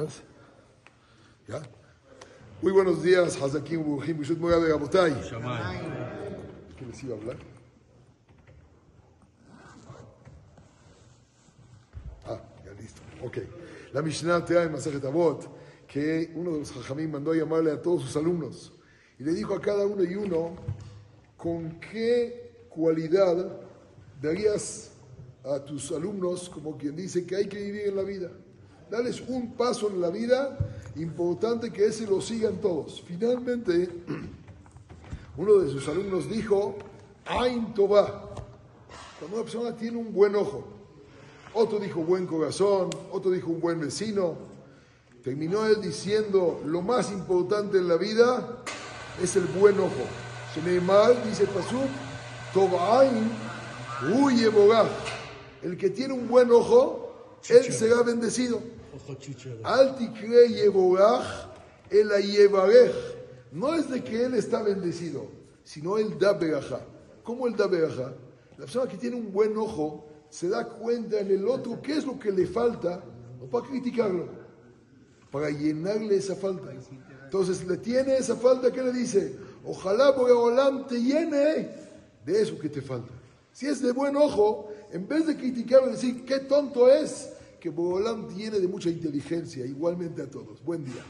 ¿Estás? ¿Ya? Muy buenos días, Hazakim Burjim, Bishut Mogabe Gabotay. ¿Qué les iba a hablar? Ah, ya listo. Ok. La Mishnah trae en Masajet Avot que uno de los Jajamim mandó a llamarle a todos sus alumnos y le dijo a cada uno y uno con qué cualidad darías a tus alumnos como quien dice que hay que vivir en la vida. Dales un paso en la vida importante que ese lo sigan todos. Finalmente, uno de sus alumnos dijo, Ain Toba, cuando una persona tiene un buen ojo. Otro dijo buen corazón, otro dijo un buen vecino. Terminó él diciendo, lo más importante en la vida es el buen ojo. Mal, dice Pasuk, Tobain, huye. El que tiene un buen ojo, él será bendecido. Yeborach el. No es de que él está bendecido, sino él da berajá. ¿Cómo él da berajá? La persona que tiene un buen ojo se da cuenta en el otro qué es lo que le falta, para criticarlo, para llenarle esa falta. Entonces le tiene esa falta que le dice, ojalá por te llene de eso que te falta. Si es de buen ojo, en vez de criticarlo y decir qué tonto es, que Bogolam tiene de mucha inteligencia, igualmente a todos. Buen día.